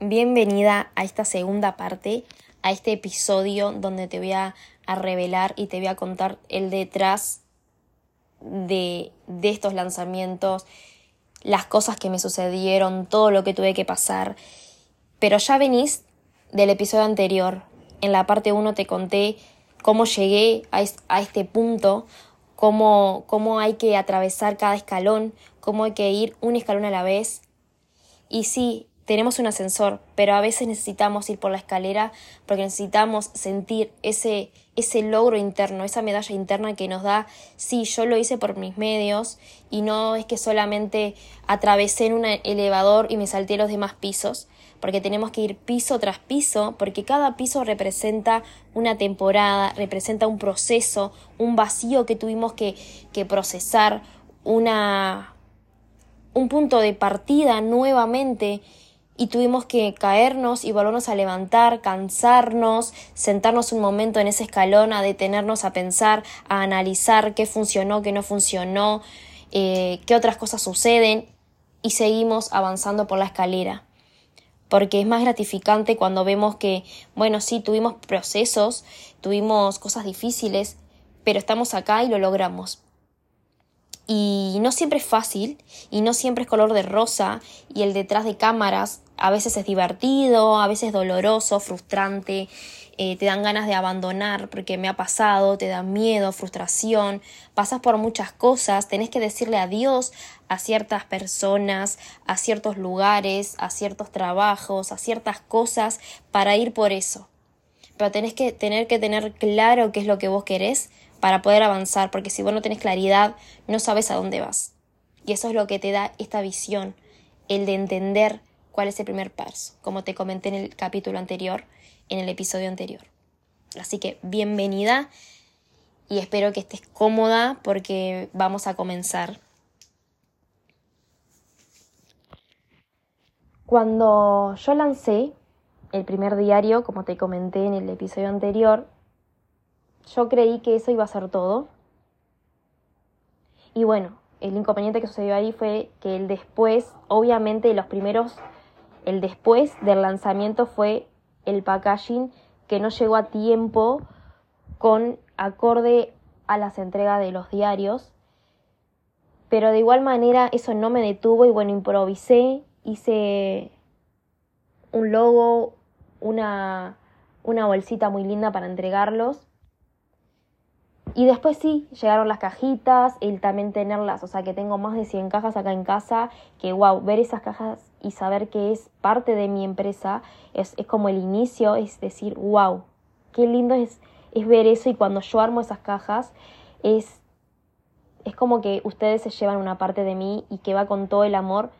bienvenida a esta segunda parte, a este episodio donde te voy a, revelar y te voy a contar el detrás de, de estos lanzamientos, las cosas que me sucedieron, todo lo que tuve que pasar. Pero ya venís del episodio anterior. En la parte 1 te conté cómo llegué a, a este punto, cómo, cómo hay que atravesar cada escalón, cómo hay que ir un escalón a la vez. Y sí, tenemos un ascensor, pero a veces necesitamos ir por la escalera porque necesitamos sentir ese, ese logro interno, esa medalla interna que nos da, sí, yo lo hice por mis medios y no es que solamente atravesé en un elevador y me salté los demás pisos, porque tenemos que ir piso tras piso, porque cada piso representa una temporada, representa un proceso, un vacío que tuvimos que, que procesar, una, un punto de partida nuevamente y tuvimos que caernos y volvernos a levantar, cansarnos, sentarnos un momento en ese escalón, a detenernos a pensar, a analizar qué funcionó, qué no funcionó, eh, qué otras cosas suceden y seguimos avanzando por la escalera. Porque es más gratificante cuando vemos que, bueno, sí, tuvimos procesos, tuvimos cosas difíciles, pero estamos acá y lo logramos y no siempre es fácil y no siempre es color de rosa y el detrás de cámaras a veces es divertido, a veces doloroso, frustrante, eh, te dan ganas de abandonar porque me ha pasado, te da miedo, frustración, pasas por muchas cosas, tenés que decirle adiós a ciertas personas, a ciertos lugares, a ciertos trabajos, a ciertas cosas para ir por eso. Pero tenés que tener que tener claro qué es lo que vos querés para poder avanzar, porque si vos no tenés claridad, no sabes a dónde vas. Y eso es lo que te da esta visión, el de entender cuál es el primer paso, como te comenté en el capítulo anterior, en el episodio anterior. Así que bienvenida y espero que estés cómoda porque vamos a comenzar. Cuando yo lancé el primer diario, como te comenté en el episodio anterior, yo creí que eso iba a ser todo. Y bueno, el inconveniente que sucedió ahí fue que el después, obviamente los primeros, el después del lanzamiento fue el packaging que no llegó a tiempo con acorde a las entregas de los diarios. Pero de igual manera eso no me detuvo y bueno, improvisé, hice un logo, una, una bolsita muy linda para entregarlos y después sí, llegaron las cajitas, el también tenerlas, o sea que tengo más de 100 cajas acá en casa, que wow, ver esas cajas y saber que es parte de mi empresa es, es como el inicio, es decir, wow, qué lindo es, es ver eso y cuando yo armo esas cajas es, es como que ustedes se llevan una parte de mí y que va con todo el amor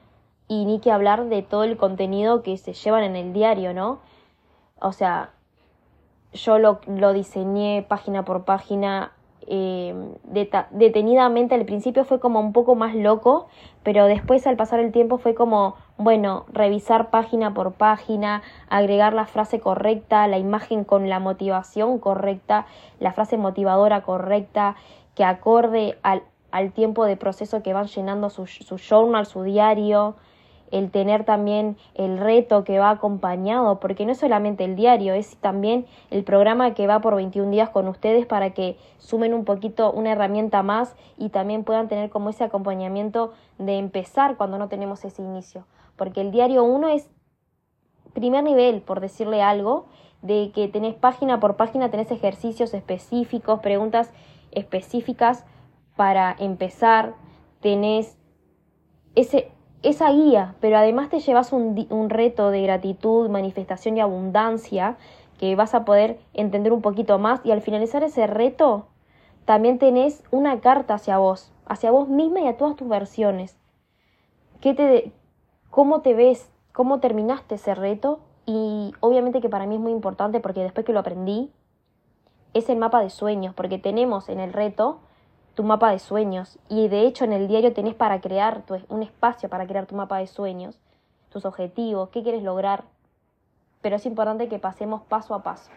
y ni que hablar de todo el contenido que se llevan en el diario, ¿no? O sea, yo lo, lo diseñé página por página, eh, detenidamente al principio fue como un poco más loco, pero después al pasar el tiempo fue como, bueno, revisar página por página, agregar la frase correcta, la imagen con la motivación correcta, la frase motivadora correcta, que acorde al, al tiempo de proceso que van llenando su, su journal, su diario el tener también el reto que va acompañado, porque no es solamente el diario, es también el programa que va por 21 días con ustedes para que sumen un poquito una herramienta más y también puedan tener como ese acompañamiento de empezar cuando no tenemos ese inicio. Porque el diario 1 es primer nivel, por decirle algo, de que tenés página por página, tenés ejercicios específicos, preguntas específicas para empezar, tenés ese esa guía, pero además te llevas un, un reto de gratitud, manifestación y abundancia que vas a poder entender un poquito más y al finalizar ese reto también tenés una carta hacia vos, hacia vos misma y a todas tus versiones. ¿Qué te, ¿Cómo te ves? ¿Cómo terminaste ese reto? Y obviamente que para mí es muy importante porque después que lo aprendí, es el mapa de sueños, porque tenemos en el reto tu mapa de sueños. Y de hecho en el diario tenés para crear un espacio para crear tu mapa de sueños, tus objetivos, qué quieres lograr. Pero es importante que pasemos paso a paso.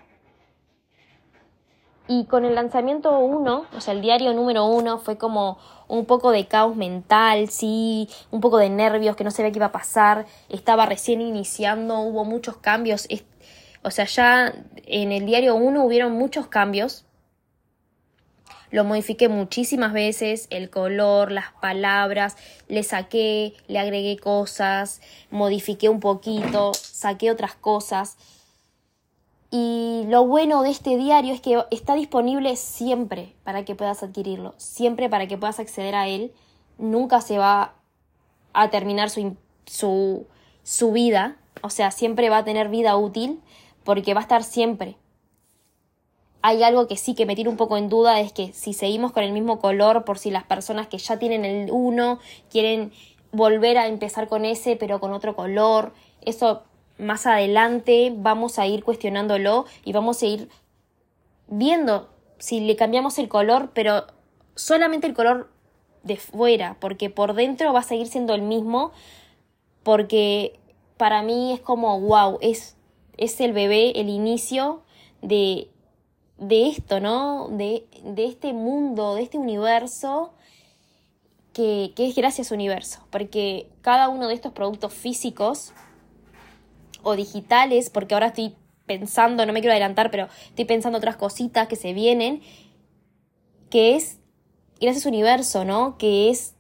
Y con el lanzamiento 1, o sea, el diario número 1 fue como un poco de caos mental, sí, un poco de nervios, que no sabía qué iba a pasar, estaba recién iniciando, hubo muchos cambios, o sea, ya en el diario 1 hubieron muchos cambios, lo modifiqué muchísimas veces, el color, las palabras, le saqué, le agregué cosas, modifiqué un poquito, saqué otras cosas. Y lo bueno de este diario es que está disponible siempre para que puedas adquirirlo, siempre para que puedas acceder a él. Nunca se va a terminar su, su, su vida, o sea, siempre va a tener vida útil porque va a estar siempre. Hay algo que sí que me tira un poco en duda, es que si seguimos con el mismo color, por si las personas que ya tienen el 1 quieren volver a empezar con ese, pero con otro color, eso más adelante vamos a ir cuestionándolo y vamos a ir viendo si le cambiamos el color, pero solamente el color de fuera, porque por dentro va a seguir siendo el mismo, porque para mí es como, wow, es, es el bebé, el inicio de, de esto, ¿no? De, de este mundo, de este universo. Que, que es gracias universo, porque cada uno de estos productos físicos o digitales, porque ahora estoy pensando, no me quiero adelantar, pero estoy pensando otras cositas que se vienen, que es, gracias universo, ¿no? Que es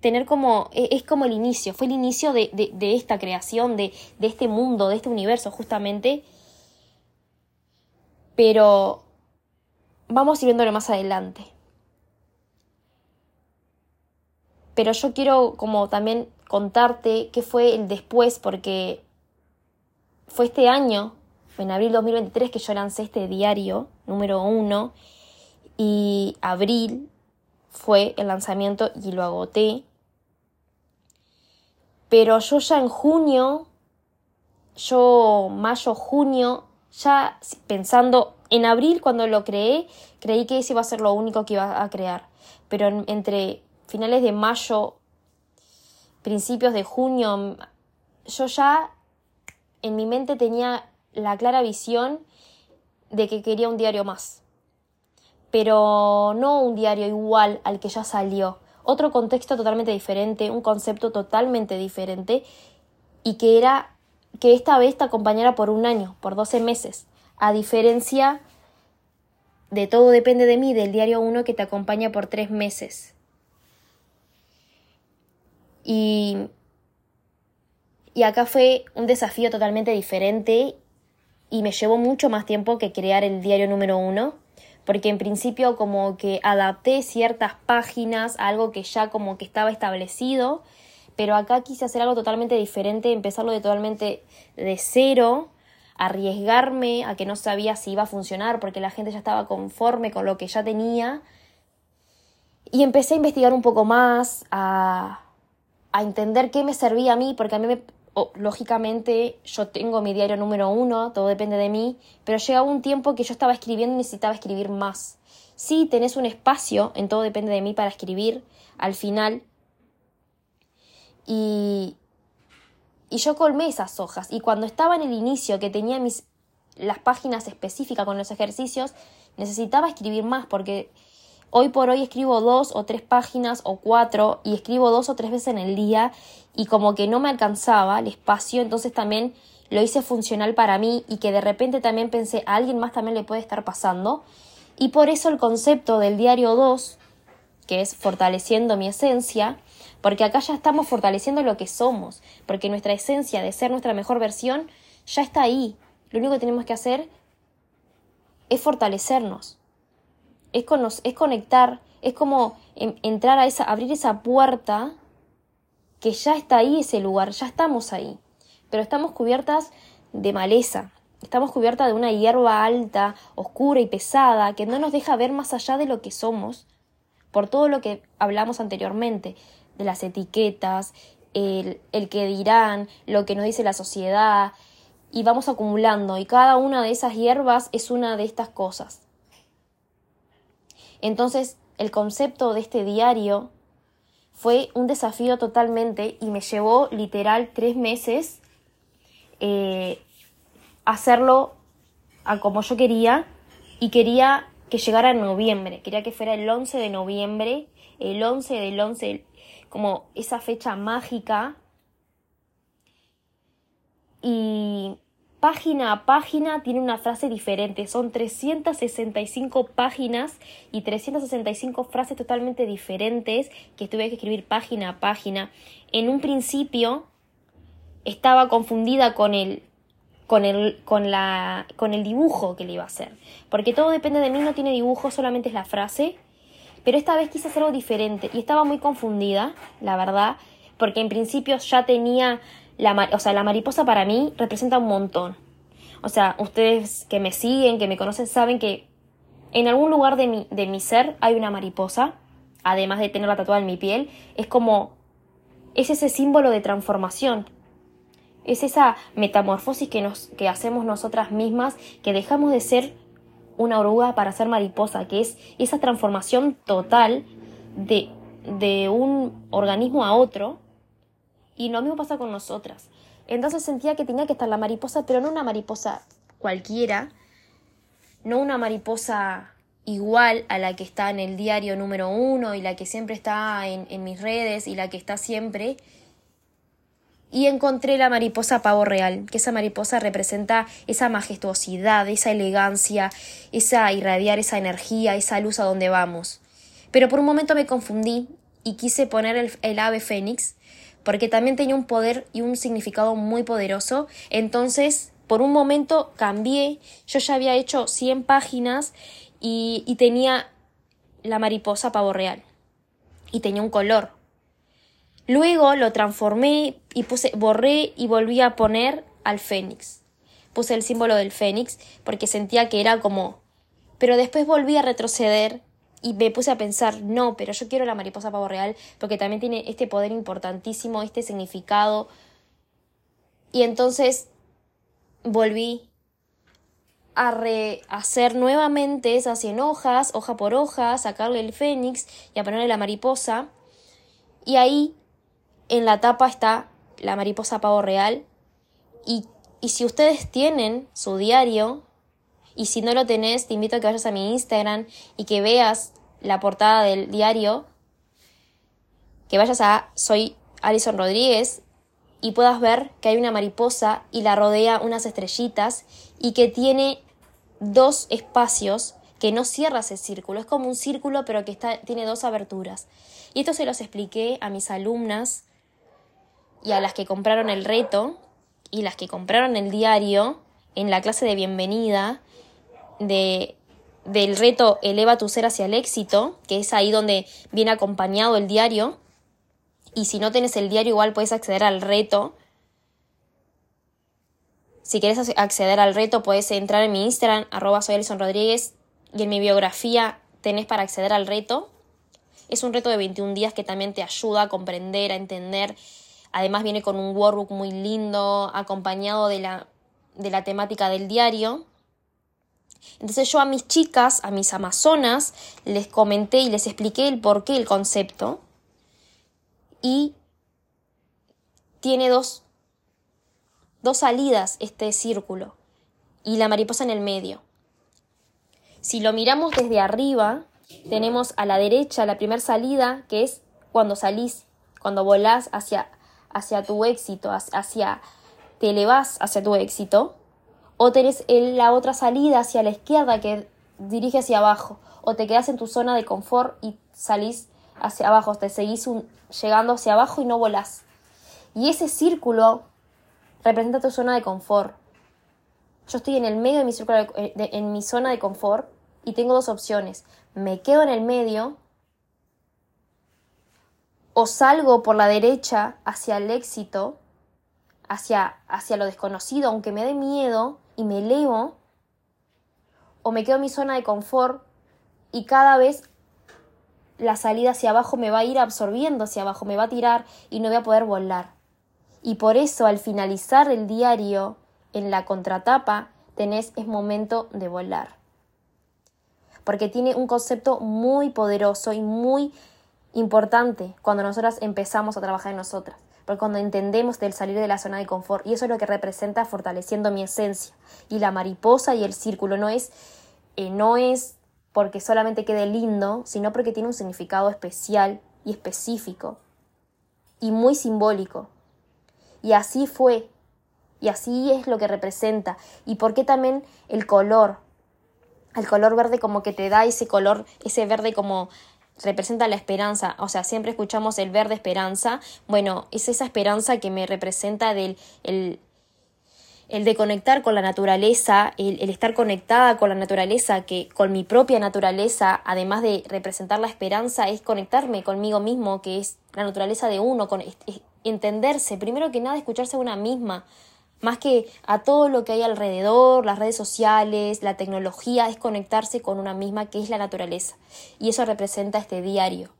tener como, e, es como el inicio, fue el inicio de, de, esta creación, de, de este mundo, de este universo, justamente. Pero vamos a ir viéndolo más adelante. Pero yo quiero como también contarte qué fue el después, porque fue este año, en abril 2023, que yo lancé este diario número uno y abril fue el lanzamiento y lo agoté. Pero yo ya en junio, yo mayo, junio, ya pensando en abril cuando lo creé, creí que ese iba a ser lo único que iba a crear. Pero entre finales de mayo, principios de junio, yo ya en mi mente tenía la clara visión de que quería un diario más. Pero no un diario igual al que ya salió. Otro contexto totalmente diferente, un concepto totalmente diferente y que era que esta vez te acompañara por un año, por 12 meses, a diferencia de todo depende de mí, del diario 1 que te acompaña por 3 meses. Y y acá fue un desafío totalmente diferente y me llevó mucho más tiempo que crear el diario número uno, porque en principio como que adapté ciertas páginas a algo que ya como que estaba establecido, pero acá quise hacer algo totalmente diferente, empezarlo de totalmente de cero, arriesgarme a que no sabía si iba a funcionar porque la gente ya estaba conforme con lo que ya tenía. Y empecé a investigar un poco más, a, a entender qué me servía a mí, porque a mí me, lógicamente yo tengo mi diario número uno, todo depende de mí, pero llegaba un tiempo que yo estaba escribiendo y necesitaba escribir más. Sí, tenés un espacio, en todo depende de mí, para escribir al final. Y, y yo colmé esas hojas. Y cuando estaba en el inicio, que tenía mis, las páginas específicas con los ejercicios, necesitaba escribir más porque Hoy por hoy escribo dos o tres páginas o cuatro y escribo dos o tres veces en el día y como que no me alcanzaba el espacio, entonces también lo hice funcional para mí y que de repente también pensé a alguien más también le puede estar pasando. Y por eso el concepto del diario 2, que es fortaleciendo mi esencia, porque acá ya estamos fortaleciendo lo que somos, porque nuestra esencia de ser nuestra mejor versión ya está ahí. Lo único que tenemos que hacer es fortalecernos. Es, es conectar, es como entrar a esa, abrir esa puerta que ya está ahí ese lugar, ya estamos ahí, pero estamos cubiertas de maleza, estamos cubiertas de una hierba alta, oscura y pesada que no nos deja ver más allá de lo que somos, por todo lo que hablamos anteriormente, de las etiquetas, el, el que dirán, lo que nos dice la sociedad, y vamos acumulando, y cada una de esas hierbas es una de estas cosas. Entonces, el concepto de este diario fue un desafío totalmente y me llevó literal tres meses eh, hacerlo a como yo quería y quería que llegara en noviembre, quería que fuera el 11 de noviembre, el 11 del 11, como esa fecha mágica. Y página a página tiene una frase diferente. Son 365 páginas y 365 frases totalmente diferentes que tuve que escribir página a página. En un principio estaba confundida con el con el, con, la, con el dibujo que le iba a hacer. Porque todo depende de mí, no tiene dibujo, solamente es la frase. Pero esta vez quise hacer algo diferente y estaba muy confundida, la verdad, porque en principio ya tenía la, o sea, la mariposa para mí representa un montón. O sea, ustedes que me siguen, que me conocen, saben que en algún lugar de mi, de mi ser hay una mariposa, además de tenerla tatuada en mi piel. Es como, es ese símbolo de transformación. Es esa metamorfosis que, nos, que hacemos nosotras mismas, que dejamos de ser una oruga para ser mariposa, que es esa transformación total de, de un organismo a otro. Y lo mismo pasa con nosotras. Entonces sentía que tenía que estar la mariposa, pero no una mariposa cualquiera, no una mariposa igual a la que está en el diario número uno y la que siempre está en, en mis redes y la que está siempre. Y encontré la mariposa pavo real, que esa mariposa representa esa majestuosidad, esa elegancia, esa irradiar esa energía, esa luz a donde vamos. Pero por un momento me confundí y quise poner el, ave fénix, porque también tenía un poder y un significado muy poderoso. Entonces, por un momento cambié, yo ya había hecho 100 páginas y tenía la mariposa pavo real. Y tenía un color. Luego lo transformé y puse, borré y volví a poner al fénix. Puse el símbolo del fénix porque sentía que era como... Pero después volví a retroceder y me puse a pensar, no, pero yo quiero la mariposa pavo real porque también tiene este poder importantísimo, este significado. Y entonces volví a rehacer nuevamente esas 100 hojas, hoja por hoja, sacarle el fénix y a ponerle la mariposa. Y ahí en la tapa está la mariposa pavo real. Y, y si ustedes tienen su diario, y si no lo tenés, te invito a que vayas a mi Instagram y que veas la portada del diario, que vayas a Soy Alison Rodríguez y puedas ver que hay una mariposa y la rodea unas estrellitas y que tiene dos espacios que no cierra ese círculo, es como un círculo pero que está, tiene dos aberturas. Y esto se los expliqué a mis alumnas y a las que compraron el reto y las que compraron el diario en la clase de bienvenida de, del reto Eleva tu ser hacia el éxito, que es ahí donde viene acompañado el diario. Y si no tienes el diario, igual puedes acceder al reto. Si quieres acceder al reto, puedes entrar en mi Instagram, arroba soy Rodríguez, y en mi biografía tenés para acceder al reto. Es un reto de 21 días que también te ayuda a comprender, a entender. Además viene con un workbook muy lindo, acompañado de la, de la temática del diario. Entonces yo a mis chicas, a mis amazonas, les comenté y les expliqué el porqué, el concepto. Y tiene dos, dos salidas este círculo y la mariposa en el medio. Si lo miramos desde arriba, tenemos a la derecha la primera salida, que es cuando salís, cuando volás hacia, hacia tu éxito, hacia, te elevás hacia tu éxito o tenés la otra salida hacia la izquierda que dirige hacia abajo, o te quedas en tu zona de confort y salís hacia abajo, te seguís llegando hacia abajo y no volás. Y ese círculo representa tu zona de confort. Yo estoy en el medio de mi, círculo eh, en mi zona de confort y tengo dos opciones. Me quedo en el medio o salgo por la derecha hacia el éxito, hacia, hacia lo desconocido, aunque me dé miedo, y me elevo o me quedo en mi zona de confort y cada vez la salida hacia abajo me va a ir absorbiendo hacia abajo, me va a tirar y no voy a poder volar. Y por eso al finalizar el diario en la contratapa tenés es momento de volar. Porque tiene un concepto muy poderoso y muy importante cuando nosotras empezamos a trabajar en nosotras porque cuando entendemos del salir de la zona de confort, y eso es lo que representa fortaleciendo mi esencia. Y la mariposa y el círculo no es eh, no es porque solamente quede lindo, sino porque tiene un significado especial y específico y muy simbólico. Y así fue, y así es lo que representa. Y por qué también el color, el color verde como que te da ese color, ese verde como representa la esperanza, o sea, siempre escuchamos el verde esperanza, bueno, es esa esperanza que me representa del el, el de conectar con la naturaleza, el, el, estar conectada con la naturaleza, que con mi propia naturaleza, además de representar la esperanza, es conectarme conmigo mismo, que es la naturaleza de uno, con, es, entenderse, primero que nada escucharse a una misma, más que a todo lo que hay alrededor, las redes sociales, la tecnología, es conectarse con una misma que es la naturaleza. Y eso representa este diario.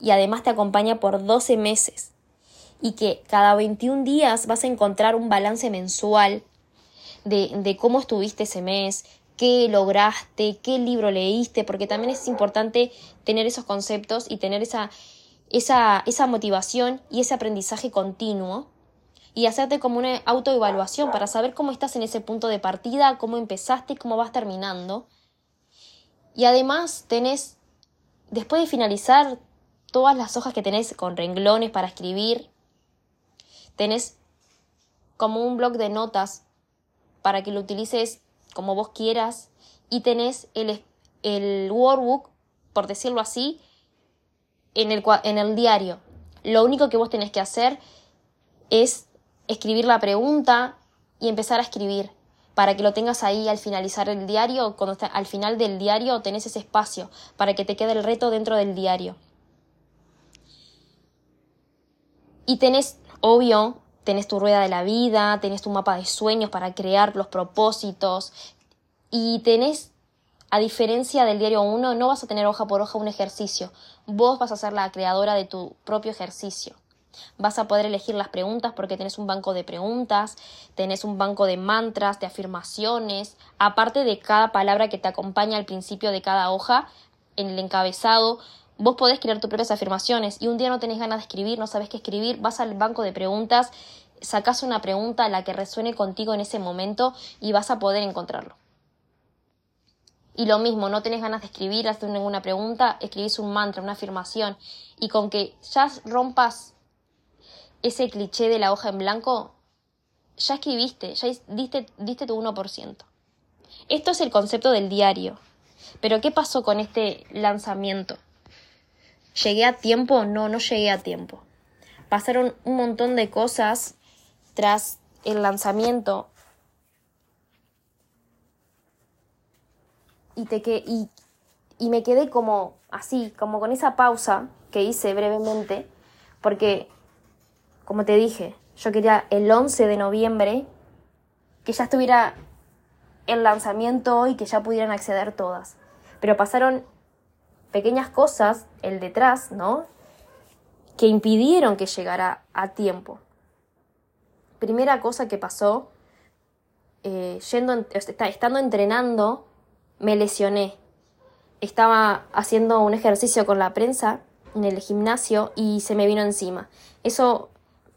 Y además te acompaña por 12 meses. Y que cada 21 días vas a encontrar un balance mensual de, de cómo estuviste ese mes, qué lograste, qué libro leíste, porque también es importante tener esos conceptos y tener esa, esa, esa motivación y ese aprendizaje continuo y hacerte como una autoevaluación para saber cómo estás en ese punto de partida, cómo empezaste y cómo vas terminando. Y además tenés, después de finalizar todas las hojas que tenés con renglones para escribir, tenés como un blog de notas para que lo utilices como vos quieras y tenés el, el workbook, por decirlo así, en el, en el diario. Lo único que vos tenés que hacer es escribir la pregunta y empezar a escribir para que lo tengas ahí al finalizar el diario, cuando está, al final del diario tenés ese espacio para que te quede el reto dentro del diario. Y tenés, obvio, tenés tu rueda de la vida, tenés tu mapa de sueños para crear los propósitos y tenés, a diferencia del diario 1, no vas a tener hoja por hoja un ejercicio, vos vas a ser la creadora de tu propio ejercicio. Vas a poder elegir las preguntas porque tenés un banco de preguntas, tenés un banco de mantras, de afirmaciones, aparte de cada palabra que te acompaña al principio de cada hoja, en el encabezado, vos podés crear tus propias afirmaciones y un día no tenés ganas de escribir, no sabes qué escribir, vas al banco de preguntas, sacás una pregunta a la que resuene contigo en ese momento y vas a poder encontrarlo. Y lo mismo, no tenés ganas de escribir, hacer ninguna pregunta, escribís un mantra, una afirmación. Y con que ya rompas ese cliché de la hoja en blanco, ya escribiste, ya diste, diste tu 1%. Esto es el concepto del diario. Pero ¿qué pasó con este lanzamiento? ¿Llegué a tiempo? No, no llegué a tiempo. Pasaron un montón de cosas tras el lanzamiento. Y, te que, y, y me quedé como así, como con esa pausa que hice brevemente, porque como te dije, yo quería el 11 de noviembre que ya estuviera el lanzamiento y que ya pudieran acceder todas. Pero pasaron pequeñas cosas, el detrás, ¿no? Que impidieron que llegara a tiempo. Primera cosa que pasó, eh, yendo, estando entrenando, me lesioné. Estaba haciendo un ejercicio con la prensa en el gimnasio y se me vino encima. Eso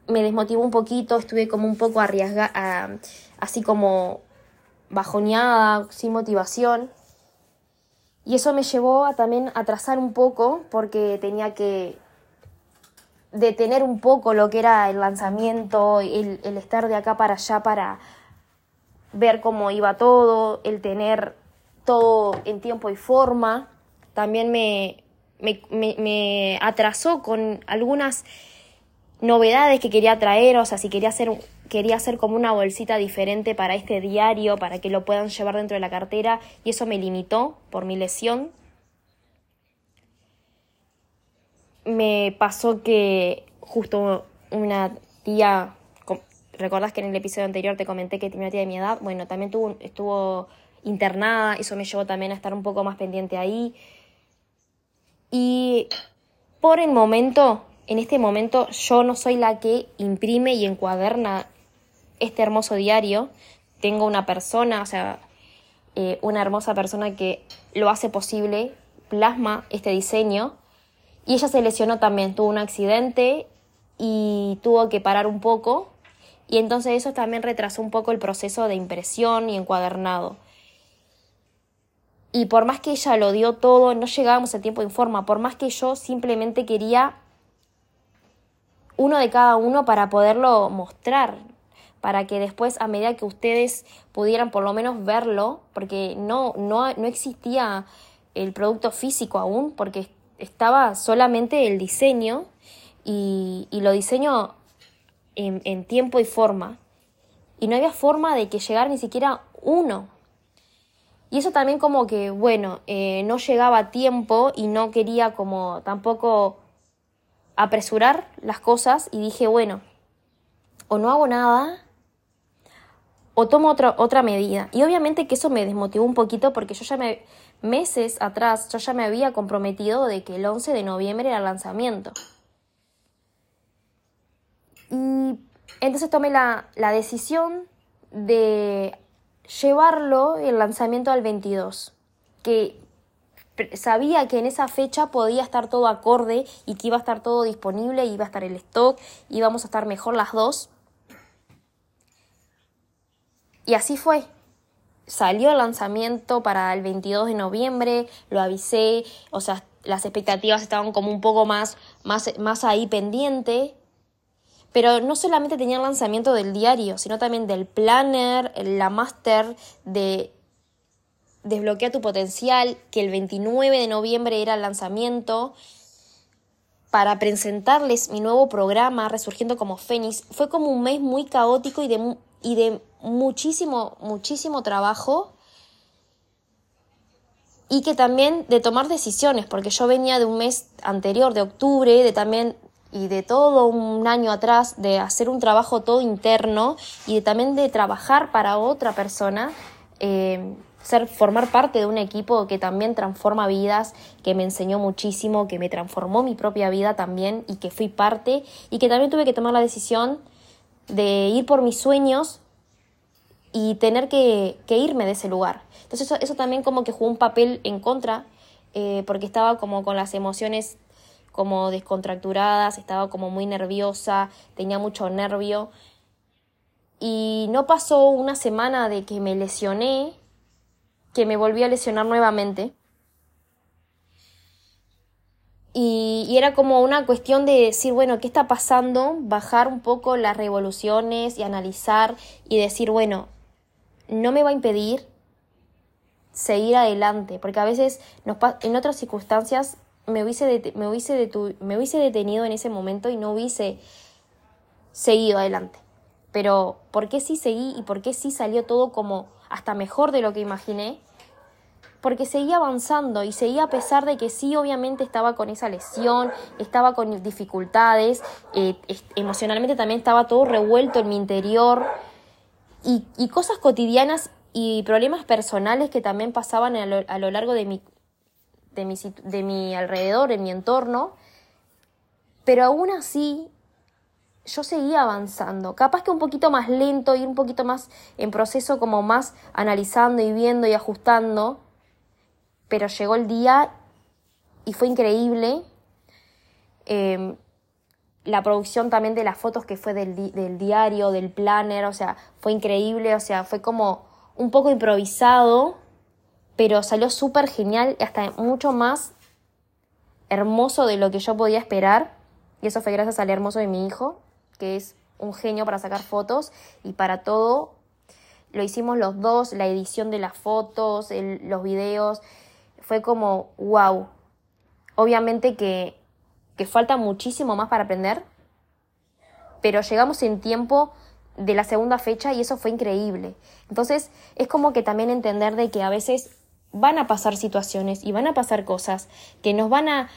me desmotivó un poquito, estuve como un poco arriesgada, así como bajoneada, sin motivación. Y eso me llevó a también atrasar un poco porque tenía que detener un poco lo que era el lanzamiento, el, el estar de acá para allá para ver cómo iba todo, el tener todo en tiempo y forma. También me, me, me atrasó con algunas novedades que quería traer, o sea, si quería hacer, quería hacer como una bolsita diferente para este diario, para que lo puedan llevar dentro de la cartera, y eso me limitó por mi lesión. Me pasó que justo una tía, ¿recordás que en el episodio anterior te comenté que tenía una tía de mi edad? Bueno, también tuvo, estuvo internada, eso me llevó también a estar un poco más pendiente ahí. Y por el momento en este momento yo no soy la que imprime y encuaderna este hermoso diario. Tengo una persona, o sea, eh, una hermosa persona que lo hace posible, plasma este diseño. Y ella se lesionó también, tuvo un accidente y tuvo que parar un poco. Y entonces eso también retrasó un poco el proceso de impresión y encuadernado. Y por más que ella lo dio todo, no llegábamos a tiempo en forma. Por más que yo simplemente quería uno de cada uno para poderlo mostrar. Para que después, a medida que ustedes pudieran por lo menos verlo, porque no, no, no existía el producto físico aún, porque estaba solamente el diseño y, y lo diseño en, tiempo y forma. Y no había forma de que llegara ni siquiera uno y eso también como que, bueno, eh, no llegaba a tiempo y no quería como tampoco apresurar las cosas y dije, bueno, o no hago nada o tomo otra, otra medida. Y obviamente que eso me desmotivó un poquito porque yo ya me, meses atrás, yo ya me había comprometido de que el 11 de noviembre era el lanzamiento. Y entonces tomé la, la decisión de llevarlo el lanzamiento al 22, que sabía que en esa fecha podía estar todo acorde y que iba a estar todo disponible, iba a estar el stock, íbamos a estar mejor las dos. Y así fue. Salió el lanzamiento para el 22 de noviembre, lo avisé, o sea, las expectativas estaban como un poco más, más, más ahí pendiente, pero no solamente tenía el lanzamiento del diario, sino también del planner, la master de Desbloquea tu potencial, que el 29 de noviembre era el lanzamiento, para presentarles mi nuevo programa, Resurgiendo como Fénix. Fue como un mes muy caótico y de, y de muchísimo, muchísimo trabajo. Y que también de tomar decisiones, porque yo venía de un mes anterior, de octubre, de también y de todo un año atrás de hacer un trabajo todo interno y de, también de trabajar para otra persona, eh, ser, formar parte de un equipo que también transforma vidas, que me enseñó muchísimo, que me transformó mi propia vida también y que fui parte y que también tuve que tomar la decisión de ir por mis sueños y tener que, irme de ese lugar. Entonces eso, eso, también como que jugó un papel en contra eh, porque estaba como con las emociones como descontracturadas, estaba como muy nerviosa, tenía mucho nervio. Y no pasó una semana de que me lesioné, que me volví a lesionar nuevamente. Y, era como una cuestión de decir, bueno, ¿qué está pasando? Bajar un poco las revoluciones y analizar y decir, bueno, no me va a impedir seguir adelante, porque a veces en otras circunstancias me hubiese, me, hubiese me hubiese detenido en ese momento y no hubiese seguido adelante. Pero ¿por qué sí seguí y por qué sí salió todo como hasta mejor de lo que imaginé? Porque seguía avanzando y seguía a pesar de que sí, obviamente estaba con esa lesión, estaba con dificultades, eh, emocionalmente también estaba todo revuelto en mi interior y, cosas cotidianas y problemas personales que también pasaban a lo, a lo largo de mi, de mi, de mi alrededor, en mi entorno, pero aún así yo seguía avanzando, capaz que un poquito más lento, y un poquito más en proceso como más analizando y viendo y ajustando, pero llegó el día y fue increíble. Em, la producción también de las fotos que fue del, diario, del planner, o sea, fue increíble, o sea, fue como un poco improvisado, pero salió súper genial y hasta mucho más hermoso de lo que yo podía esperar. Y eso fue gracias al hermoso de mi hijo, que es un genio para sacar fotos y para todo. Lo hicimos los dos, la edición de las fotos, los videos. Fue como, wow. Obviamente que, que falta muchísimo más para aprender, pero llegamos en tiempo de la segunda fecha y eso fue increíble. Entonces es como que también entender de que a veces van a pasar situaciones y van a pasar cosas que nos van a,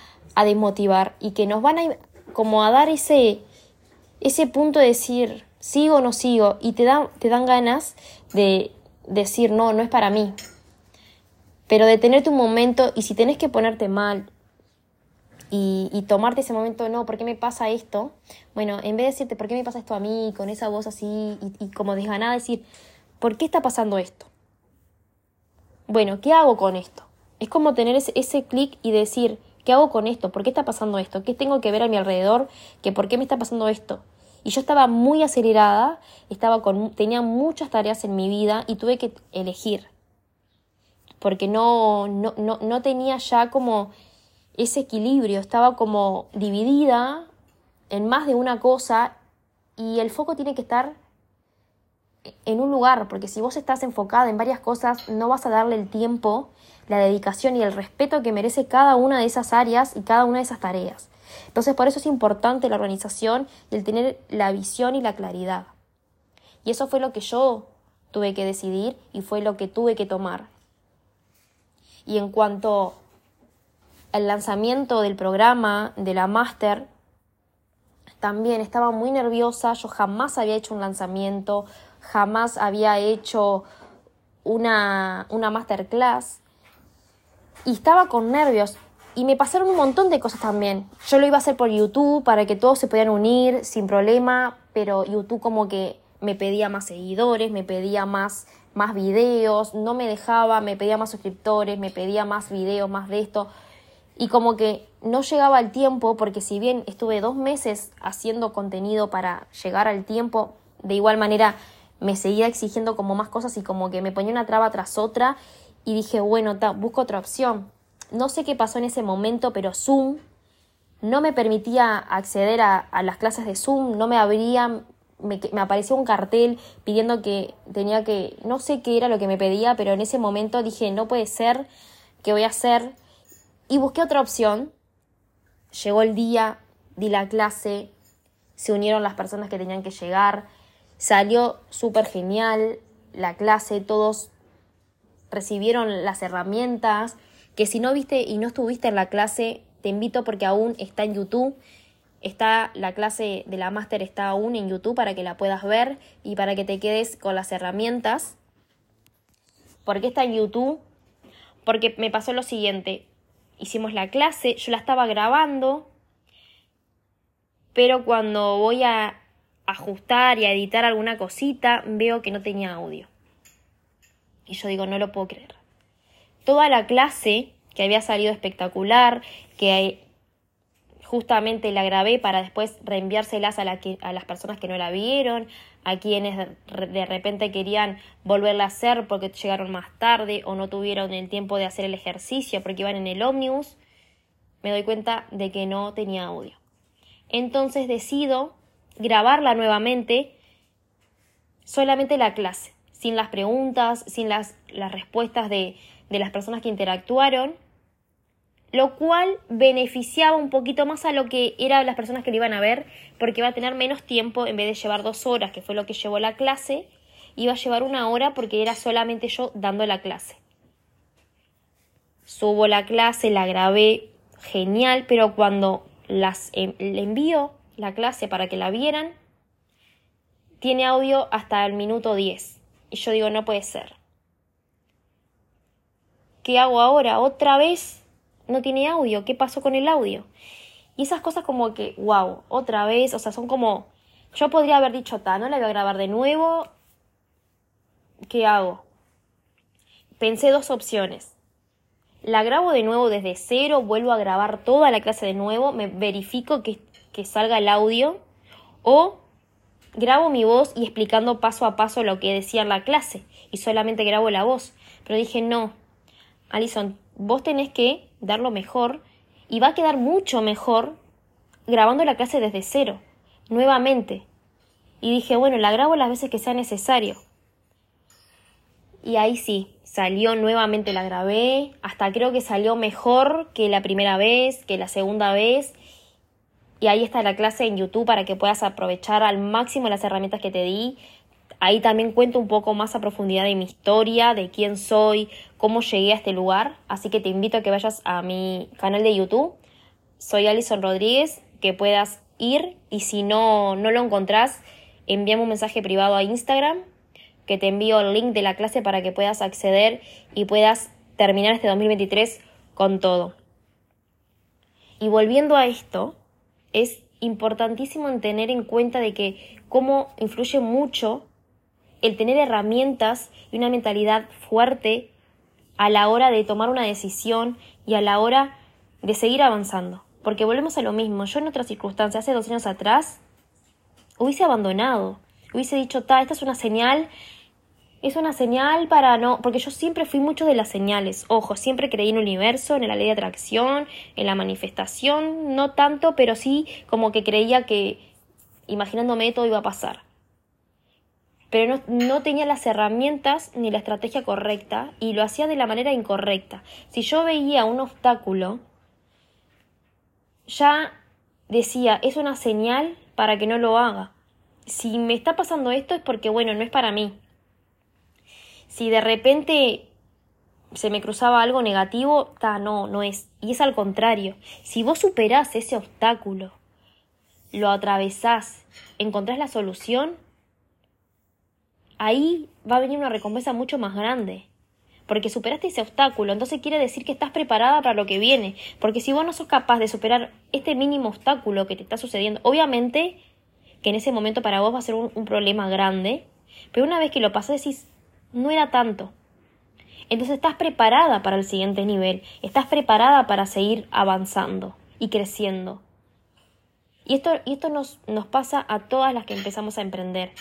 desmotivar y que nos van a como a dar ese, ese punto de decir sigo o no sigo y te, dan te dan ganas de decir no, no es para mí. Pero detenerte un momento y si tenés que ponerte mal y, y, tomarte ese momento, no, ¿por qué me pasa esto? Bueno, en vez de decirte, ¿por qué me pasa esto a mí? Con esa voz así y, y como desganada, decir, ¿por qué está pasando esto? bueno, ¿qué hago con esto? Es como tener ese, ese clic y decir, ¿qué hago con esto? ¿Por qué está pasando esto? ¿Qué tengo que ver a mi alrededor? ¿Que ¿Por qué me está pasando esto? Y yo estaba muy acelerada, estaba con, tenía muchas tareas en mi vida y tuve que elegir. porque no, no, no, no tenía ya como ese equilibrio, estaba como dividida en más de una cosa y el foco tiene que estar en un lugar, porque si vos estás enfocada en varias cosas, no vas a darle el tiempo, la dedicación y el respeto que merece cada una de esas áreas y cada una de esas tareas. Entonces, por eso es importante la organización y el tener la visión y la claridad. Y eso fue lo que yo tuve que decidir y fue lo que tuve que tomar. Y en cuanto al lanzamiento del programa, de la máster, también estaba muy nerviosa, yo jamás había hecho un lanzamiento, jamás había hecho una, una masterclass y estaba con nervios. Y me pasaron un montón de cosas también. Yo lo iba a hacer por YouTube para que todos se pudieran unir sin problema, pero YouTube como que me pedía más seguidores, me pedía más, más videos, no me dejaba, me pedía más suscriptores, me pedía más videos, más de esto. Y como que no llegaba al tiempo, porque si bien estuve dos meses haciendo contenido para llegar al tiempo, de igual manera me seguía exigiendo como más cosas y como que me ponía una traba tras otra y dije, bueno, busco otra opción. No sé qué pasó en ese momento, pero Zoom no me permitía acceder a, las clases de Zoom, no me abría, me, me, apareció un cartel pidiendo que tenía que, no sé qué era lo que me pedía, pero en ese momento dije, no puede ser, ¿qué voy a hacer? Y busqué otra opción. Llegó el día, di la clase, se unieron las personas que tenían que llegar, salió súper genial la clase, todos recibieron las herramientas, que si no viste y no estuviste en la clase, te invito porque aún está en YouTube. Está la clase de la máster está aún en YouTube para que la puedas ver y para que te quedes con las herramientas. ¿Por qué está en YouTube? Porque me pasó lo siguiente. Hicimos la clase, yo la estaba grabando, pero cuando voy a ajustar y a editar alguna cosita, veo que no tenía audio. Y yo digo, no lo puedo creer. Toda la clase, que había salido espectacular, que justamente la grabé para después reenviárselas a, a las personas que no la vieron, a quienes de repente querían volverla a hacer porque llegaron más tarde o no tuvieron el tiempo de hacer el ejercicio porque iban en el ómnibus, me doy cuenta de que no tenía audio. Entonces decido grabarla nuevamente solamente la clase sin las preguntas, sin las respuestas de, de las personas que interactuaron, lo cual beneficiaba un poquito más a lo que eran las personas que lo iban a ver, porque iba a tener menos tiempo en vez de llevar dos horas, que fue lo que llevó la clase, iba a llevar una hora porque era solamente yo dando la clase. Subo la clase, la grabé genial, pero cuando las em, le envío la clase para que la vieran, tiene audio hasta el minuto 10. Y yo digo, no puede ser. ¿Qué hago ahora? ¿Otra vez? No tiene audio. ¿Qué pasó con el audio? Y esas cosas como que, wow, otra vez, o sea, son como, yo podría haber dicho, ta, no la voy a grabar de nuevo. ¿Qué hago? Pensé dos opciones. La grabo de nuevo desde cero, vuelvo a grabar toda la clase de nuevo, me verifico que, que salga el audio o grabo mi voz y explicando paso a paso lo que decía en la clase y solamente grabo la voz. Pero dije, no, Alison, vos tenés que dar lo mejor y va a quedar mucho mejor grabando la clase desde cero, nuevamente. Y dije, bueno, la grabo las veces que sea necesario. Y ahí sí, salió nuevamente, la grabé, hasta creo que salió mejor que la primera vez, que la segunda vez, y ahí está la clase en YouTube para que puedas aprovechar al máximo las herramientas que te di. Ahí también cuento un poco más a profundidad de mi historia, de quién soy, cómo llegué a este lugar. Así que te invito a que vayas a mi canal de YouTube. Soy Alison Rodríguez, que puedas ir y si no, no lo encontrás, envíame un mensaje privado a Instagram, que te envío el link de la clase para que puedas acceder y puedas terminar este 2023 con todo. Y volviendo a esto, es importantísimo en tener en cuenta de que cómo influye mucho el tener herramientas y una mentalidad fuerte a la hora de tomar una decisión y a la hora de seguir avanzando. Porque volvemos a lo mismo. Yo en otras circunstancias, hace dos años atrás, hubiese abandonado. Hubiese dicho, ta, esta es una señal, es una señal para no, porque yo siempre fui mucho de las señales, ojo, siempre creí en el universo, en la ley de atracción, en la manifestación, no tanto, pero sí como que creía que imaginándome todo iba a pasar. Pero no, no tenía las herramientas ni la estrategia correcta y lo hacía de la manera incorrecta. Si yo veía un obstáculo, ya decía, es una señal para que no lo haga. Si me está pasando esto es porque, bueno, no es para mí si de repente se me cruzaba algo negativo, ta, no, no es. Y es al contrario. Si vos superás ese obstáculo, lo atravesás, encontrás la solución, ahí va a venir una recompensa mucho más grande. Porque superaste ese obstáculo, entonces quiere decir que estás preparada para lo que viene. Porque si vos no sos capaz de superar este mínimo obstáculo que te está sucediendo, obviamente que en ese momento para vos va a ser un, problema grande, pero una vez que lo pasás decís, no era tanto. Entonces estás preparada para el siguiente nivel, estás preparada para seguir avanzando y creciendo. Y esto, y esto nos, nos pasa a todas las que empezamos a emprender.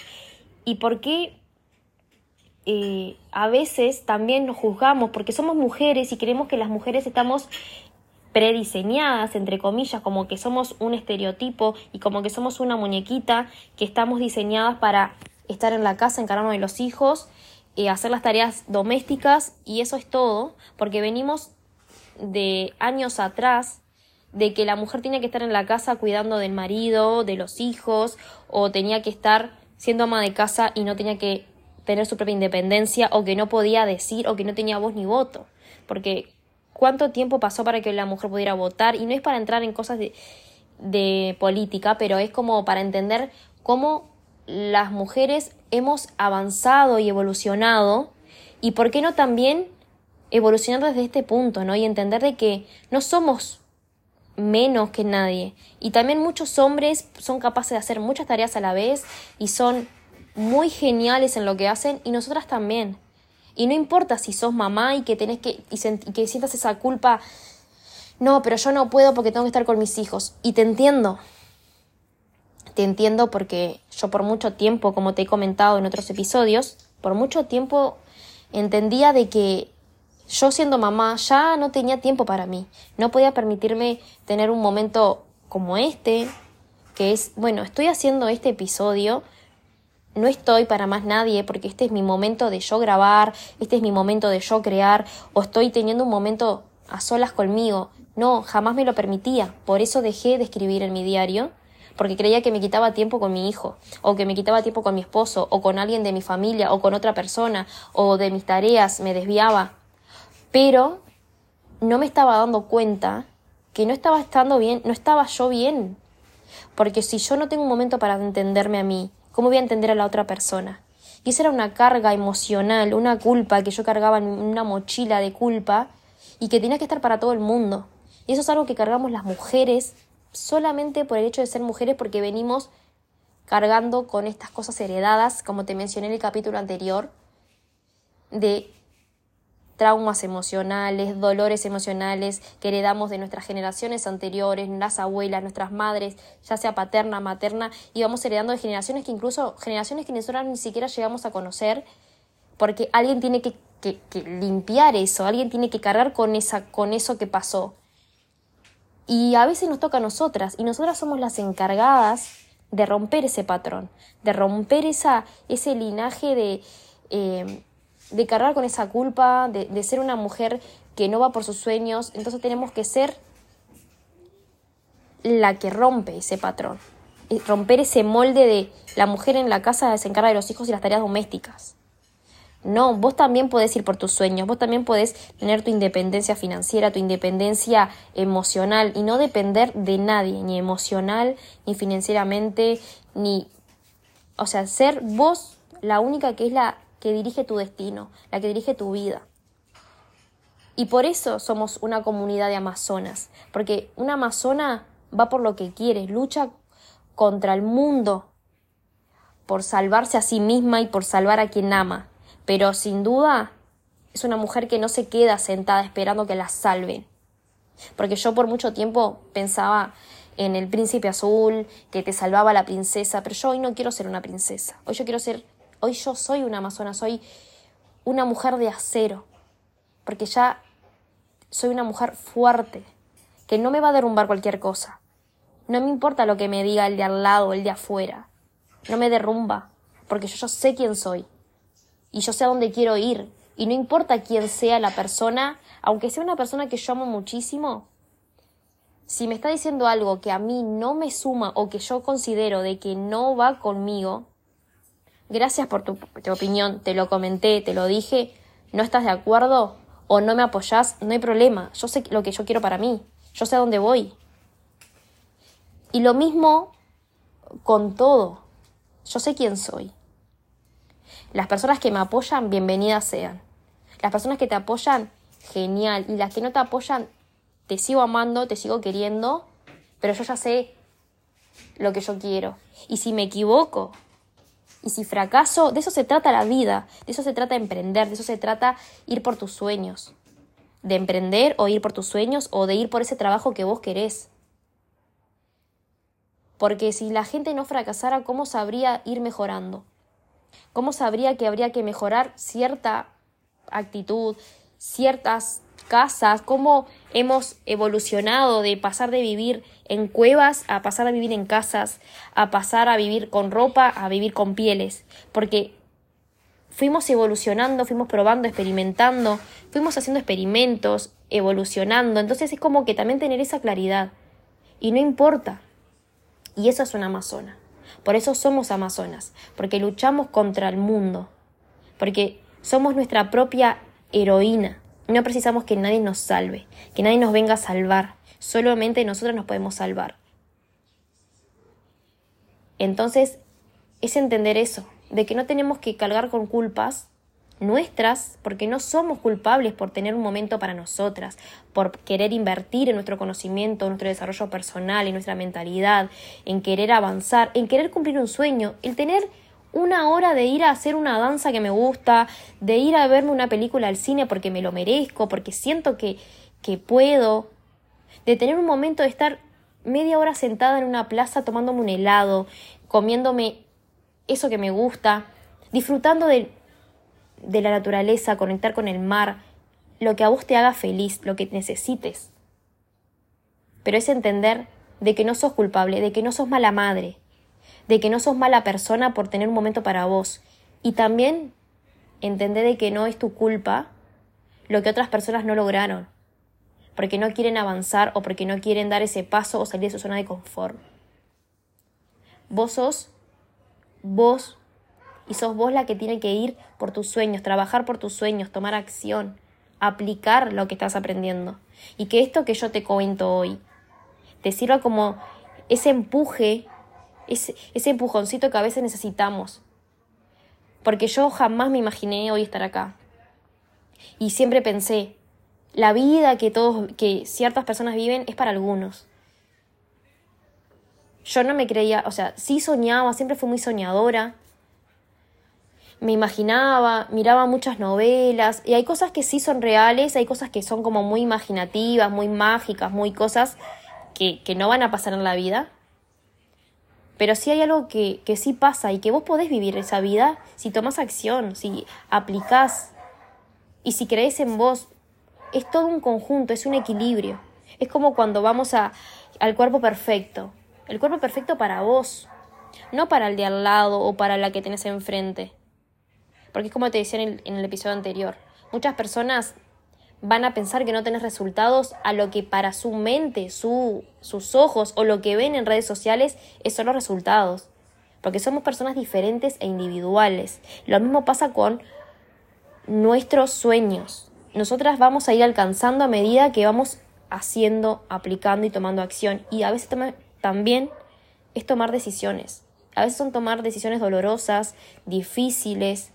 ¿Y por qué eh, a veces también nos juzgamos? Porque somos mujeres y creemos que las mujeres estamos prediseñadas, entre comillas, como que somos un estereotipo y como que somos una muñequita que estamos diseñadas para estar en la casa, encargarnos de los hijos eh, hacer las tareas domésticas y eso es todo, porque venimos de años atrás de que la mujer tenía que estar en la casa cuidando del marido, de los hijos, o tenía que estar siendo ama de casa y no tenía que tener su propia independencia, o que no podía decir, o que no tenía voz ni voto. Porque cuánto tiempo pasó para que la mujer pudiera votar, y no es para entrar en cosas de, de política, pero es como para entender cómo las mujeres hemos avanzado y evolucionado y por qué no también evolucionar desde este punto, ¿no? Y entender de que no somos menos que nadie. Y también muchos hombres son capaces de hacer muchas tareas a la vez y son muy geniales en lo que hacen y nosotras también. Y no importa si sos mamá y que tenés que y, que sientas esa culpa, no, pero yo no puedo porque tengo que estar con mis hijos. Y te entiendo, te entiendo porque yo por mucho tiempo, como te he comentado en otros episodios, por mucho tiempo entendía de que yo siendo mamá ya no tenía tiempo para mí. No podía permitirme tener un momento como este, que es, bueno, estoy haciendo este episodio, no estoy para más nadie porque este es mi momento de yo grabar, este es mi momento de yo crear, o estoy teniendo un momento a solas conmigo. No, jamás me lo permitía. Por eso dejé de escribir en mi diario porque creía que me quitaba tiempo con mi hijo, o que me quitaba tiempo con mi esposo, o con alguien de mi familia, o con otra persona, o de mis tareas, me desviaba. Pero no me estaba dando cuenta que no estaba estando bien, no estaba yo bien. Porque si yo no tengo un momento para entenderme a mí, ¿cómo voy a entender a la otra persona? Y esa era una carga emocional, una culpa que yo cargaba en una mochila de culpa y que tenía que estar para todo el mundo. Y eso es algo que cargamos las mujeres solamente por el hecho de ser mujeres porque venimos cargando con estas cosas heredadas, como te mencioné en el capítulo anterior, de traumas emocionales, dolores emocionales que heredamos de nuestras generaciones anteriores, las abuelas, nuestras madres, ya sea paterna, materna, y vamos heredando de generaciones que incluso, generaciones que nosotros ni siquiera llegamos a conocer, porque alguien tiene que, que, limpiar eso, alguien tiene que cargar con, esa, con eso que pasó. Y a veces nos toca a nosotras, y nosotras somos las encargadas de romper ese patrón, de romper esa, ese linaje de, eh, de cargar con esa culpa, de, de ser una mujer que no va por sus sueños. Entonces tenemos que ser la que rompe ese patrón, romper ese molde de la mujer en la casa se encarga de los hijos y las tareas domésticas. No, vos también podés ir por tus sueños, vos también podés tener tu independencia financiera, tu independencia emocional y no depender de nadie, ni emocional, ni financieramente, ni... O sea, ser vos la única que es la que dirige tu destino, la que dirige tu vida. Y por eso somos una comunidad de amazonas, porque una amazona va por lo que quiere, lucha contra el mundo por salvarse a sí misma y por salvar a quien ama pero sin duda es una mujer que no se queda sentada esperando que la salven. Porque yo por mucho tiempo pensaba en el príncipe azul, que te salvaba la princesa, pero yo hoy no quiero ser una princesa. Hoy yo quiero ser, hoy yo soy una amazona, soy, una mujer de acero, porque ya soy una mujer fuerte, que no me va a derrumbar cualquier cosa. No me importa lo que me diga el de al lado, el de afuera. No me derrumba, porque yo, yo sé quién soy. Y yo sé a dónde quiero ir. Y no importa quién sea la persona, aunque sea una persona que yo amo muchísimo, si me está diciendo algo que a mí no me suma o que yo considero de que no va conmigo, gracias por tu, opinión, te lo comenté, te lo dije, no estás de acuerdo o no me apoyás, no hay problema, yo sé lo que yo quiero para mí, yo sé a dónde voy. Y lo mismo con todo, yo sé quién soy. Las personas que me apoyan, bienvenidas sean. Las personas que te apoyan, genial. Y las que no te apoyan, te sigo amando, te sigo queriendo, pero yo ya sé lo que yo quiero. Y si me equivoco, y si fracaso, de eso se trata la vida, de eso se trata emprender, de eso se trata ir por tus sueños. De emprender o ir por tus sueños o de ir por ese trabajo que vos querés. Porque si la gente no fracasara, ¿cómo sabría ir mejorando? ¿Cómo sabría que habría que mejorar cierta actitud, ciertas casas, cómo hemos evolucionado de pasar de vivir en cuevas a pasar a vivir en casas, a pasar a vivir con ropa, a vivir con pieles, porque fuimos evolucionando, fuimos probando, experimentando, fuimos haciendo experimentos, evolucionando, entonces es como que también tener esa claridad y no importa. Y eso es una amazona. Por eso somos amazonas, porque luchamos contra el mundo, porque somos nuestra propia heroína. No precisamos que nadie nos salve, que nadie nos venga a salvar. Solamente nosotros nos podemos salvar. Entonces, es entender eso, de que no tenemos que cargar con culpas nuestras, porque no somos culpables por tener un momento para nosotras, por querer invertir en nuestro conocimiento, en nuestro desarrollo personal, en nuestra mentalidad, en querer avanzar, en querer cumplir un sueño, el tener una hora de ir a hacer una danza que me gusta, de ir a verme una película al cine porque me lo merezco, porque siento que, que puedo, de tener un momento de estar media hora sentada en una plaza tomándome un helado, comiéndome eso que me gusta, disfrutando de, de la naturaleza, conectar con el mar, lo que a vos te haga feliz, lo que necesites. Pero es entender de que no sos culpable, de que no sos mala madre, de que no sos mala persona por tener un momento para vos. Y también entender de que no es tu culpa lo que otras personas no lograron, porque no quieren avanzar o porque no quieren dar ese paso o salir de su zona de confort. Vos sos vos y sos vos la que tiene que ir por tus sueños, trabajar por tus sueños, tomar acción, aplicar lo que estás aprendiendo. Y que esto que yo te cuento hoy te sirva como ese empuje ese, ese empujoncito que a veces necesitamos. Porque yo jamás me imaginé hoy estar acá. Y siempre pensé, la vida que todos, que ciertas personas viven es para algunos. Yo no me creía, o sea, sí soñaba, siempre fui muy soñadora. Me imaginaba, miraba muchas novelas, y hay cosas que sí son reales, hay cosas que son como muy imaginativas, muy mágicas, muy cosas que, que no van a pasar en la vida. Pero sí hay algo que, que sí pasa y que vos podés vivir esa vida si tomás acción, si aplicás y si crees en vos. Es todo un conjunto, es un equilibrio. Es como cuando vamos a, al cuerpo perfecto. El cuerpo perfecto para vos, no para el de al lado o para la que tenés enfrente. Porque es como te decía en el, en el episodio anterior. Muchas personas van a pensar que no tenés resultados a lo que para su mente, su, sus ojos o lo que ven en redes sociales son los resultados. Porque somos personas diferentes e individuales. Lo mismo pasa con nuestros sueños. Nosotras vamos a ir alcanzando a medida que vamos haciendo, aplicando y tomando acción. Y a veces también es tomar decisiones. A veces son tomar decisiones dolorosas, difíciles.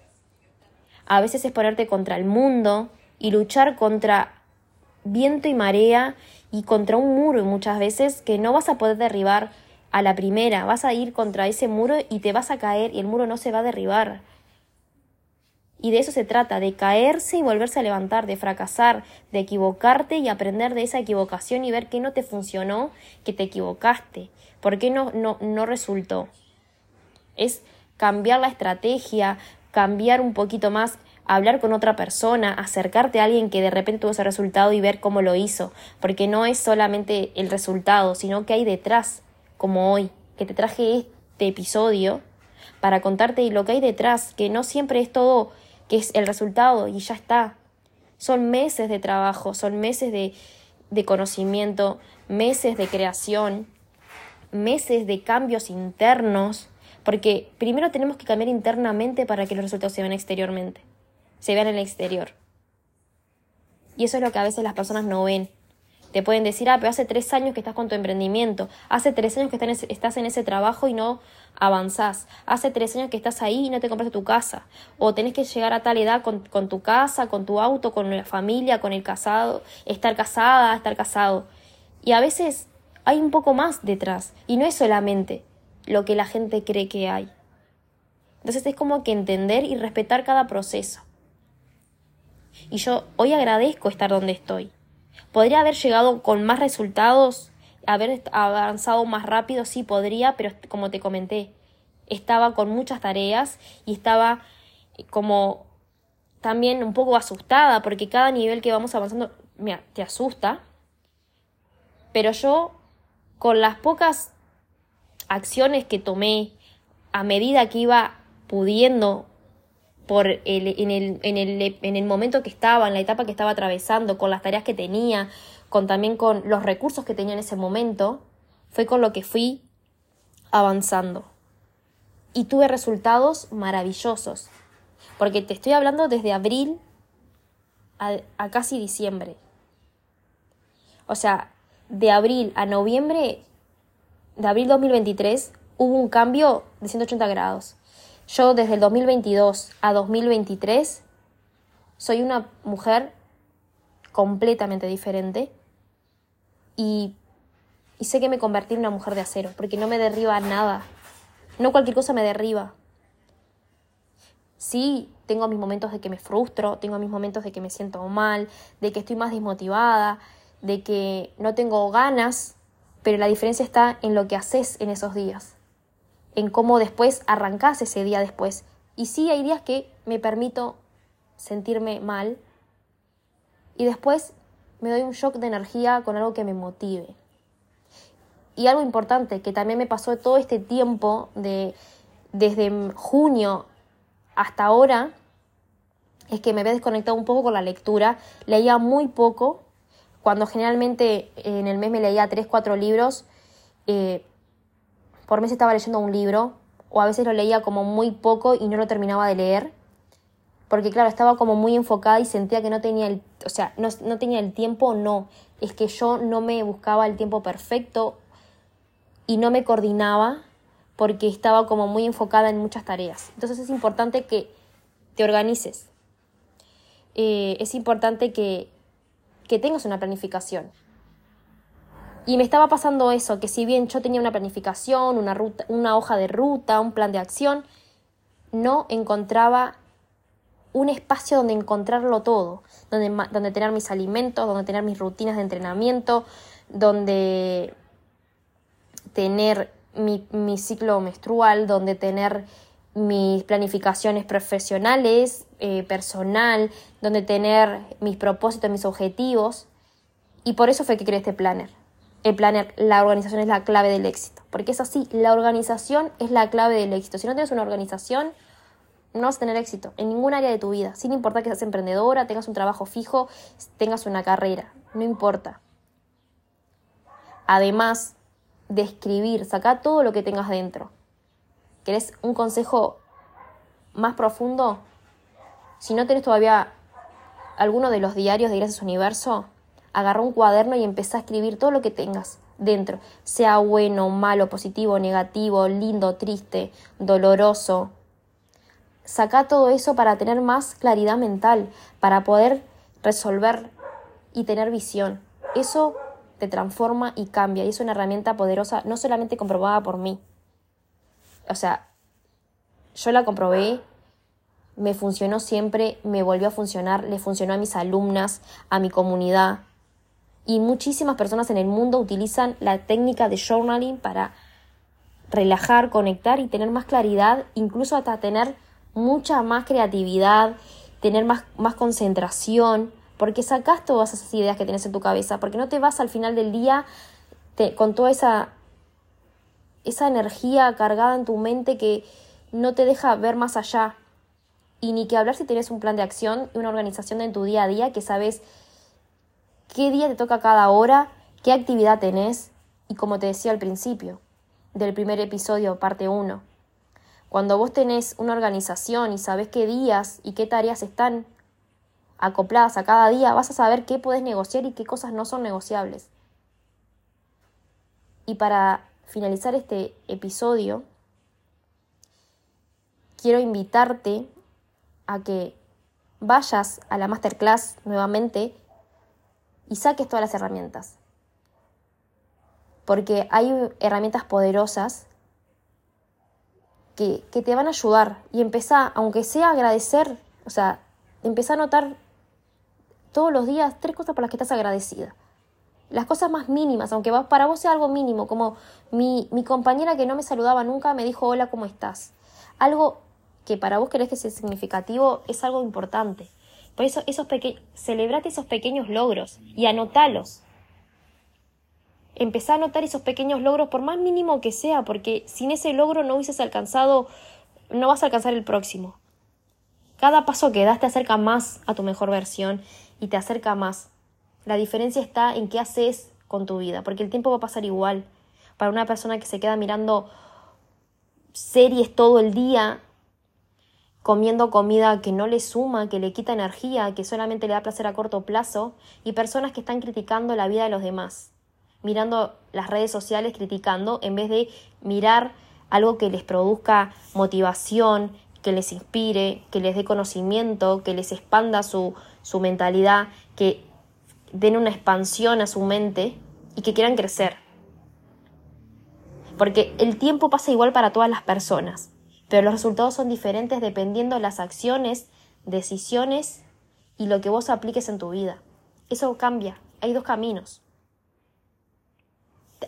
A veces es ponerte contra el mundo, y luchar contra viento y marea y contra un muro muchas veces que no vas a poder derribar a la primera, vas a ir contra ese muro y te vas a caer y el muro no se va a derribar. Y de eso se trata, de caerse y volverse a levantar, de fracasar, de equivocarte y aprender de esa equivocación y ver qué no te funcionó, que te equivocaste, por qué no, no, no resultó. Es cambiar la estrategia, cambiar un poquito más, hablar con otra persona, acercarte a alguien que de repente tuvo ese resultado y ver cómo lo hizo, porque no es solamente el resultado, sino que hay detrás, como hoy, que te traje este episodio para contarte lo que hay detrás, que no siempre es todo que es el resultado y ya está. Son meses de trabajo, son meses de, de conocimiento, meses de creación, meses de cambios internos, porque primero tenemos que cambiar internamente para que los resultados se vean exteriormente, se vean en el exterior. Y eso es lo que a veces las personas no ven. Te pueden decir, ah, pero hace tres años que estás con tu emprendimiento, hace tres años que estás en ese trabajo y no avanzás, hace tres años que estás ahí y no te compraste tu casa, o tenés que llegar a tal edad con, con tu casa, con tu auto, con la familia, con el casado, estar casada, estar casado. Y a veces hay un poco más detrás, y no es solamente lo que la gente cree que hay. Entonces es como que entender y respetar cada proceso. Y yo hoy agradezco estar donde estoy ¿Podría haber llegado con más resultados? ¿Haber avanzado más rápido? Sí, podría, pero como te comenté, estaba con muchas tareas y estaba como también un poco asustada porque cada nivel que vamos avanzando, mira, te asusta. Pero yo, con las pocas acciones que tomé a medida que iba pudiendo por el, en, el, en, el, en el momento que estaba, en la etapa que estaba atravesando, con las tareas que tenía, con también con los recursos que tenía en ese momento, fue con lo que fui avanzando. Y tuve resultados maravillosos, porque te estoy hablando desde abril a, a casi diciembre. O sea, de abril a noviembre, de abril 2023, hubo un cambio de 180 grados. Yo desde el 2022 a 2023 soy una mujer completamente diferente y, sé que me convertí en una mujer de acero, porque no me derriba nada. No cualquier cosa me derriba. Sí, tengo mis momentos de que me frustro, tengo mis momentos de que me siento mal, de que estoy más desmotivada, de que no tengo ganas, pero la diferencia está en lo que haces en esos días en cómo después arrancás ese día después. Y sí, hay días que me permito sentirme mal y después me doy un shock de energía con algo que me motive. Y algo importante que también me pasó todo este tiempo de desde junio hasta ahora es que me había desconectado un poco con la lectura, leía muy poco, cuando generalmente en el mes me leía 3, 4 libros, eh, por mes estaba leyendo un libro, o a veces lo leía como muy poco y no lo terminaba de leer, porque claro, estaba como muy enfocada y sentía que no tenía el, o sea, no, no tenía el tiempo, no, es que yo no me buscaba el tiempo perfecto y no me coordinaba porque estaba como muy enfocada en muchas tareas. Entonces es importante que te organices. Eh, es importante que, que tengas una planificación. Y me estaba pasando eso, que si bien yo tenía una planificación, una, ruta, una hoja de ruta, un plan de acción, no encontraba un espacio donde encontrarlo todo, donde, donde tener mis alimentos, donde tener mis rutinas de entrenamiento, donde tener mi, mi ciclo menstrual, donde tener mis planificaciones profesionales, eh, personal, donde tener mis propósitos, mis objetivos. Y por eso fue que creé este planner el planner, la organización es la clave del éxito. Porque es así, la organización es la clave del éxito. Si no tienes una organización, no vas a tener éxito en ningún área de tu vida, sin importar que seas emprendedora, tengas un trabajo fijo, tengas una carrera, no importa. Además de saca todo lo que tengas dentro. ¿Querés un consejo más profundo? Si no tenés todavía alguno de los diarios de Gracias Universo, agarra un cuaderno y empieza a escribir todo lo que tengas dentro, sea bueno, malo, positivo, negativo, lindo, triste, doloroso. Saca todo eso para tener más claridad mental, para poder resolver y tener visión. Eso te transforma y cambia y es una herramienta poderosa, no solamente comprobada por mí. O sea, yo la comprobé, me funcionó siempre, me volvió a funcionar, le funcionó a mis alumnas, a mi comunidad, y muchísimas personas en el mundo utilizan la técnica de journaling para relajar, conectar y tener más claridad, incluso hasta tener mucha más creatividad, tener más, más concentración, porque sacas todas esas ideas que tienes en tu cabeza, porque no te vas al final del día con toda esa, esa energía cargada en tu mente que no te deja ver más allá. Y ni que hablar si tienes un plan de acción y una organización en tu día a día que sabes qué día te toca cada hora, qué actividad tenés y como te decía al principio del primer episodio, parte 1. Cuando vos tenés una organización y sabes qué días y qué tareas están acopladas a cada día, vas a saber qué puedes negociar y qué cosas no son negociables. Y para finalizar este episodio, quiero invitarte a que vayas a la masterclass nuevamente y saques todas las herramientas. Porque hay herramientas poderosas que, que te van a ayudar. Y empezá, aunque sea agradecer, o sea, empezá a notar todos los días tres cosas por las que estás agradecida. Las cosas más mínimas, aunque para vos sea algo mínimo, como mi, mi compañera que no me saludaba nunca me dijo hola, ¿cómo estás? Algo que para vos querés que sea significativo es algo importante. Por eso esos celebrate esos pequeños logros y anotalos. Empezá a anotar esos pequeños logros por más mínimo que sea, porque sin ese logro no hubieses alcanzado, no vas a alcanzar el próximo. Cada paso que das te acerca más a tu mejor versión y te acerca más. La diferencia está en qué haces con tu vida, porque el tiempo va a pasar igual. Para una persona que se queda mirando series todo el día, comiendo comida que no le suma, que le quita energía, que solamente le da placer a corto plazo, y personas que están criticando la vida de los demás, mirando las redes sociales, criticando, en vez de mirar algo que les produzca motivación, que les inspire, que les dé conocimiento, que les expanda su, su mentalidad, que den una expansión a su mente y que quieran crecer. Porque el tiempo pasa igual para todas las personas, pero los resultados son diferentes dependiendo de las acciones, decisiones y lo que vos apliques en tu vida. Eso cambia. Hay dos caminos.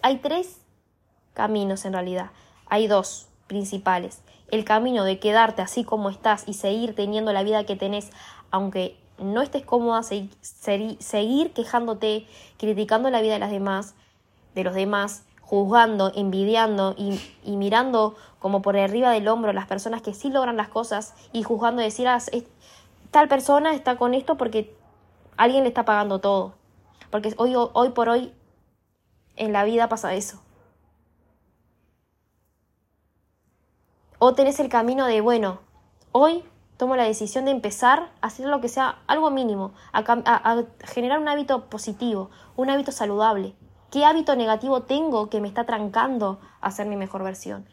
Hay tres caminos en realidad. Hay dos principales. El camino de quedarte así como estás y seguir teniendo la vida que tenés, aunque no estés cómoda, seguir quejándote, criticando la vida de las demás, de los demás, juzgando, envidiando y, mirando como por arriba del hombro las personas que sí logran las cosas y juzgando decir, ah, tal persona está con esto porque alguien le está pagando todo. Porque hoy, hoy por hoy en la vida pasa eso. O tenés el camino de, bueno, hoy tomo la decisión de empezar a hacer lo que sea algo mínimo, a, generar un hábito positivo, un hábito saludable. ¿Qué hábito negativo tengo que me está trancando a ser mi mejor versión?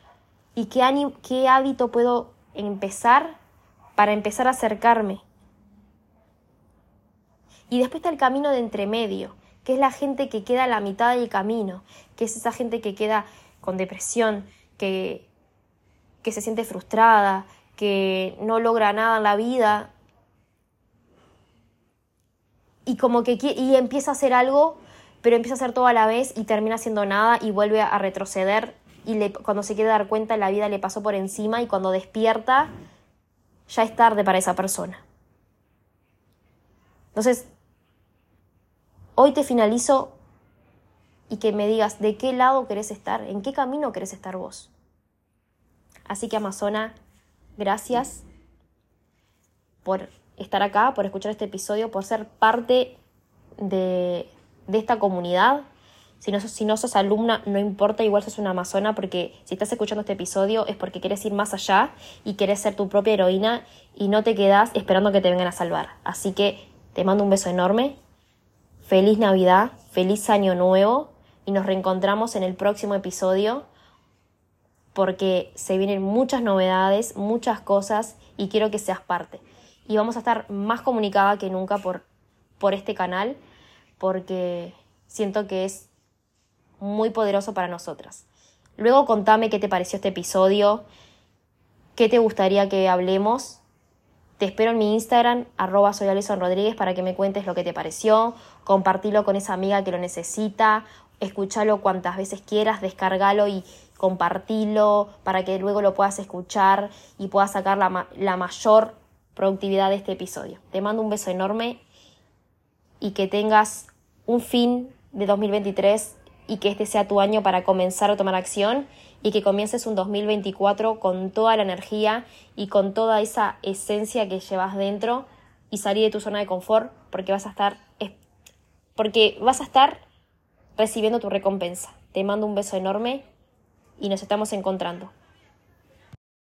¿Y qué, hábito puedo empezar para empezar a acercarme? Y después está el camino de entremedio, que es la gente que queda a la mitad del camino, que es esa gente que queda con depresión, que, que se siente frustrada, que no logra nada en la vida y como que y empieza a hacer algo, pero empieza a hacer todo a la vez y termina haciendo nada y vuelve a retroceder y le, cuando se quiere dar cuenta la vida le pasó por encima y cuando despierta ya es tarde para esa persona. Entonces, hoy te finalizo y que me digas de qué lado querés estar, en qué camino querés estar vos. Así que Amazona, Gracias por estar acá, por escuchar este episodio, por ser parte de, esta comunidad. Si no, si no sos alumna, no importa, igual sos una amazona, porque si estás escuchando este episodio es porque quieres ir más allá y quieres ser tu propia heroína y no te quedas esperando que te vengan a salvar. Así que te mando un beso enorme, feliz Navidad, feliz Año Nuevo y nos reencontramos en el próximo episodio porque se vienen muchas novedades, muchas cosas y quiero que seas parte. Y vamos a estar más comunicada que nunca por, por este canal porque siento que es muy poderoso para nosotras. Luego contame qué te pareció este episodio, qué te gustaría que hablemos. Te espero en mi Instagram, arroba para que me cuentes lo que te pareció, compartilo con esa amiga que lo necesita, escúchalo cuantas veces quieras, descargalo y compartilo para que luego lo puedas escuchar y puedas sacar la, la mayor productividad de este episodio. Te mando un beso enorme y que tengas un fin de 2023 y que este sea tu año para comenzar a tomar acción y que comiences un 2024 con toda la energía y con toda esa esencia que llevas dentro y salir de tu zona de confort porque vas a estar porque vas a estar recibiendo tu recompensa. Te mando un beso enorme y nos estamos encontrando.